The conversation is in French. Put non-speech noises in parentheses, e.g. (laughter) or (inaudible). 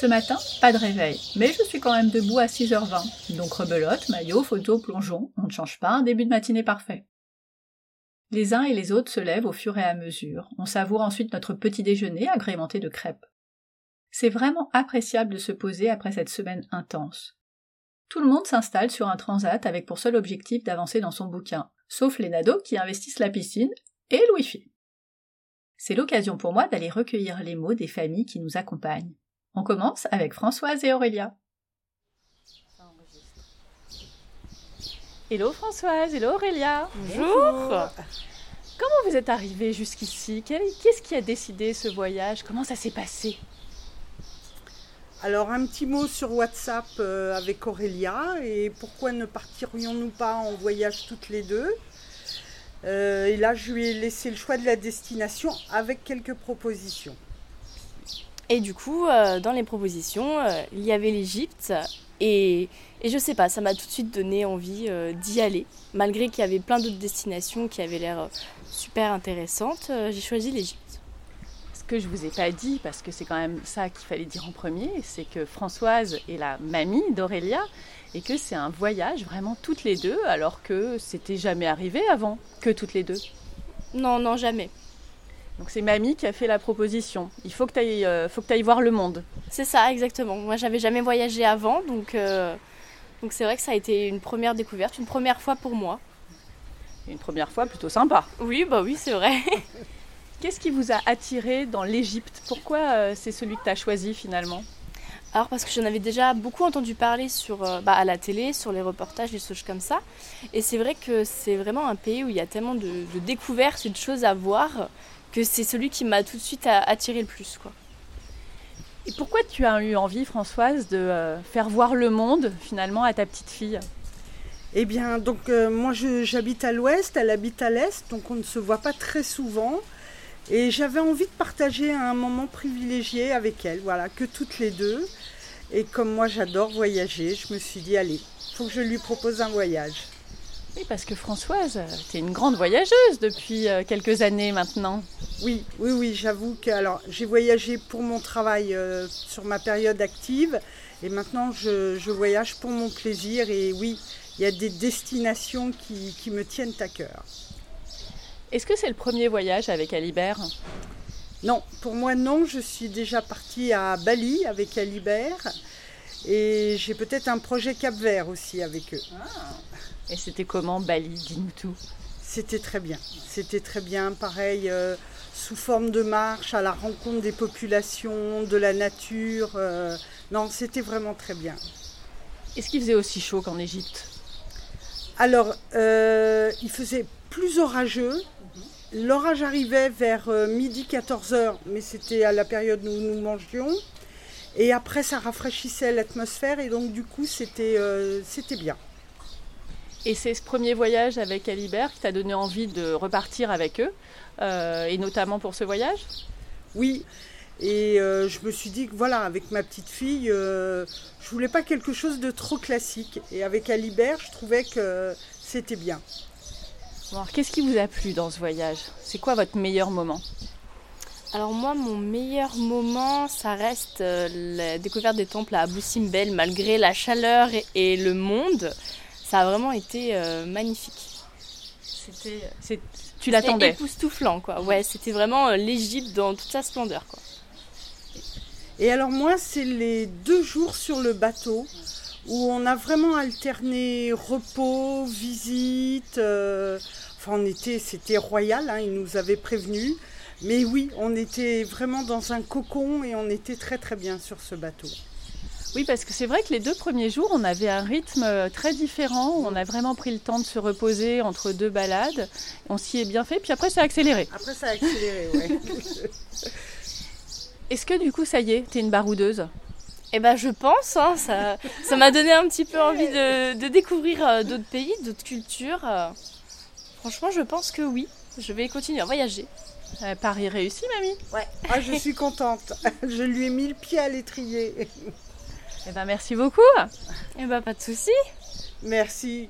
Ce matin, pas de réveil, mais je suis quand même debout à 6h20, donc rebelote, maillot, photo, plongeon, on ne change pas un début de matinée parfait. Les uns et les autres se lèvent au fur et à mesure, on savoure ensuite notre petit déjeuner agrémenté de crêpes. C'est vraiment appréciable de se poser après cette semaine intense. Tout le monde s'installe sur un transat avec pour seul objectif d'avancer dans son bouquin, sauf les nados qui investissent la piscine et le wifi. C'est l'occasion pour moi d'aller recueillir les mots des familles qui nous accompagnent. On commence avec Françoise et Aurélia. Hello Françoise, hello Aurélia. Bonjour. Comment vous êtes arrivée jusqu'ici? Qu'est-ce qui a décidé ce voyage? Comment ça s'est passé? Alors un petit mot sur WhatsApp euh, avec Aurélia et pourquoi ne partirions-nous pas en voyage toutes les deux? Euh, Et là je lui ai laissé le choix de la destination avec quelques propositions. Et du coup, euh, dans les propositions, il y avait l'Égypte et, et, je sais pas, ça m'a tout de suite donné envie d'y aller. Malgré qu'il y avait plein d'autres destinations qui avaient l'air super intéressantes, j'ai choisi l'Égypte que je vous ai pas dit, parce que c'est quand même ça qu'il fallait dire en premier, c'est que Françoise est la mamie d'Aurélia et que c'est un voyage vraiment toutes les deux, alors que c'était jamais arrivé avant que toutes les deux. Non, non, jamais. Donc c'est mamie qui a fait la proposition. Il faut que tu ailles, euh, faut que ailles voir le monde. C'est ça, exactement. Moi, j'avais jamais voyagé avant, donc euh, donc c'est vrai que ça a été une première découverte, une première fois pour moi. une première fois plutôt sympa. Oui, bah oui, c'est vrai. (laughs) Qu'est-ce qui vous a attiré dans l'Égypte? Pourquoi euh, c'est celui que tu as choisi finalement? Alors parce que j'en avais déjà beaucoup entendu parler sur, bah, à la télé, sur les reportages, des choses comme ça. Et c'est vrai que c'est vraiment un pays où il y a tellement de, découvertes et de choses à voir que c'est celui qui m'a tout de suite attiré le plus. Quoi. Et pourquoi tu as eu envie, Françoise, de euh, faire voir le monde finalement à ta petite fille? Eh bien, donc moi j'habite à l'ouest, elle habite à l'est, donc on ne se voit pas très souvent. Et j'avais envie de partager un moment privilégié avec elle, voilà, que toutes les deux. Et comme moi j'adore voyager, je me suis dit, allez, il faut que je lui propose un voyage. Oui, parce que Françoise, tu es une grande voyageuse depuis euh, quelques années maintenant. Oui, oui, oui, j'avoue que alors j'ai voyagé pour mon travail euh, sur ma période active et maintenant je, voyage pour mon plaisir et oui, il y a des destinations qui, qui me tiennent à cœur. Est-ce que c'est le premier voyage avec Alibert? Non, pour moi non. Je suis déjà partie à Bali avec Alibert et j'ai peut-être un projet Cap Vert aussi avec eux. Ah. Et c'était comment Bali Dis-nous tout. C'était très bien. C'était très bien. Pareil, euh, sous forme de marche, à la rencontre des populations, de la nature. Euh, non, c'était vraiment très bien. Est-ce qu'il faisait aussi chaud qu'en Égypte? Alors, euh, il faisait plus orageux, L'orage arrivait vers midi 14h, mais c'était à la période où nous mangions. Et après, ça rafraîchissait l'atmosphère et donc du coup, c'était euh, bien. Et c'est ce premier voyage avec Alibert qui t'a donné envie de repartir avec eux, euh, et notamment pour ce voyage? Oui, et je me suis dit que voilà, avec ma petite fille, je voulais pas quelque chose de trop classique. Et avec Alibert, je trouvais que c'était bien. Qu'est-ce qui vous a plu dans ce voyage? C'est quoi votre meilleur moment? Alors moi, mon meilleur moment, ça reste euh, la découverte des temples à Abu Simbel, malgré la chaleur et, le monde. Ça a vraiment été euh, magnifique. C'était, tu l'attendais époustouflant, quoi. Ouais, c'était vraiment euh, l'Égypte dans toute sa splendeur, quoi. Et alors moi, c'est les deux jours sur le bateau où on a vraiment alterné repos, visite. Enfin, on était, c'était royal, hein, ils nous avaient prévenus. Mais oui, on était vraiment dans un cocon et on était très très bien sur ce bateau. Oui, parce que c'est vrai que les deux premiers jours, on avait un rythme très différent. On a vraiment pris le temps de se reposer entre deux balades. On s'y est bien fait, puis après, ça a accéléré. Après, ça a accéléré, oui. (laughs) Est-ce que du coup, ça y est, t'es une baroudeuse? Eh ben je pense, hein, ça, ça m'a donné un petit peu envie de, de découvrir euh, d'autres pays, d'autres cultures. Euh. Franchement, je pense que oui. Je vais continuer à voyager. Euh, Paris réussi, mamie Ouais. Ah, je suis contente. (laughs) je lui ai mis le pied à l'étrier. Eh ben, merci beaucoup. Eh ben, pas de souci. Merci.